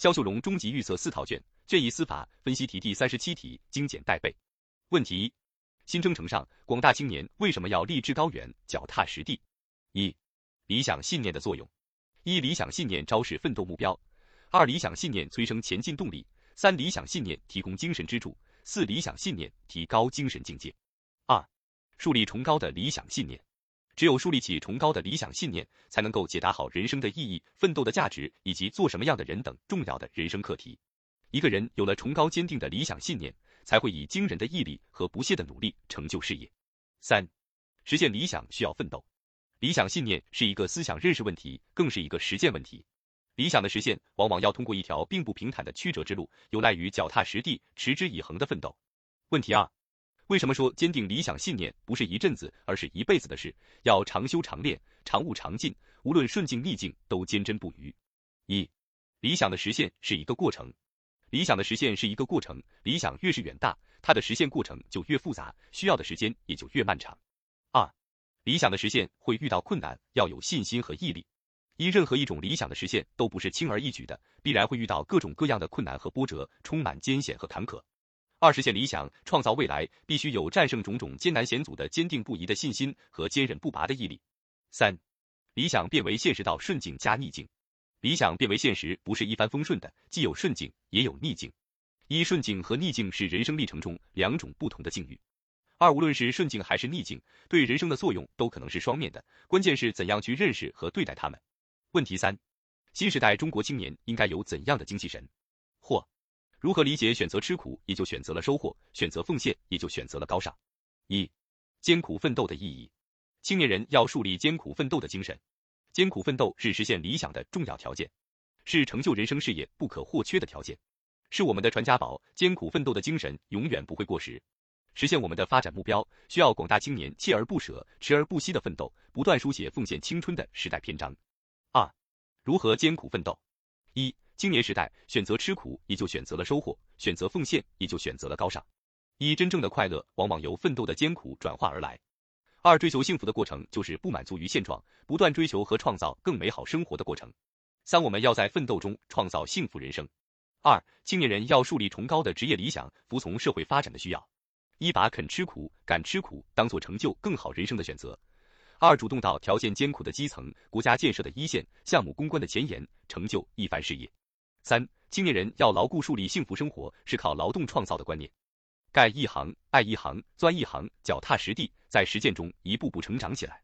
肖秀荣终极预测四套卷，卷一司法分析题第三十七题，精简带背。问题一：新征程上，广大青年为什么要立志高远、脚踏实地？一、理想信念的作用。一、理想信念昭示奋斗目标；二、理想信念催生前进动力；三、理想信念提供精神支柱；四、理想信念提高精神境界。二、树立崇高的理想信念。只有树立起崇高的理想信念，才能够解答好人生的意义、奋斗的价值以及做什么样的人等重要的人生课题。一个人有了崇高坚定的理想信念，才会以惊人的毅力和不懈的努力成就事业。三、实现理想需要奋斗。理想信念是一个思想认识问题，更是一个实践问题。理想的实现往往要通过一条并不平坦的曲折之路，有赖于脚踏实地、持之以恒的奋斗。问题二。为什么说坚定理想信念不是一阵子，而是一辈子的事？要常修常练，常悟常进，无论顺境逆境都坚贞不渝。一，理想的实现是一个过程，理想的实现是一个过程，理想越是远大，它的实现过程就越复杂，需要的时间也就越漫长。二，理想的实现会遇到困难，要有信心和毅力。一，任何一种理想的实现都不是轻而易举的，必然会遇到各种各样的困难和波折，充满艰险和坎坷。二实现理想，创造未来，必须有战胜种种艰难险阻的坚定不移的信心和坚韧不拔的毅力。三，理想变为现实到顺境加逆境，理想变为现实不是一帆风顺的，既有顺境也有逆境。一顺境和逆境是人生历程中两种不同的境遇。二无论是顺境还是逆境，对人生的作用都可能是双面的，关键是怎样去认识和对待他们。问题三，新时代中国青年应该有怎样的精气神？或如何理解选择吃苦，也就选择了收获；选择奉献，也就选择了高尚。一、艰苦奋斗的意义。青年人要树立艰苦奋斗的精神。艰苦奋斗是实现理想的重要条件，是成就人生事业不可或缺的条件，是我们的传家宝。艰苦奋斗的精神永远不会过时。实现我们的发展目标，需要广大青年锲而不舍、持而不息的奋斗，不断书写奉献青春的时代篇章。二、如何艰苦奋斗？一。青年时代选择吃苦，也就选择了收获；选择奉献，也就选择了高尚。一真正的快乐，往往由奋斗的艰苦转化而来。二追求幸福的过程，就是不满足于现状，不断追求和创造更美好生活的过程。三我们要在奋斗中创造幸福人生。二青年人要树立崇高的职业理想，服从社会发展的需要。一把肯吃苦、敢吃苦当做成就更好人生的选择。二主动到条件艰苦的基层、国家建设的一线、项目攻关的前沿，成就一番事业。三青年人要牢固树立幸福生活是靠劳动创造的观念，干一行爱一行，钻一行，脚踏实地，在实践中一步步成长起来。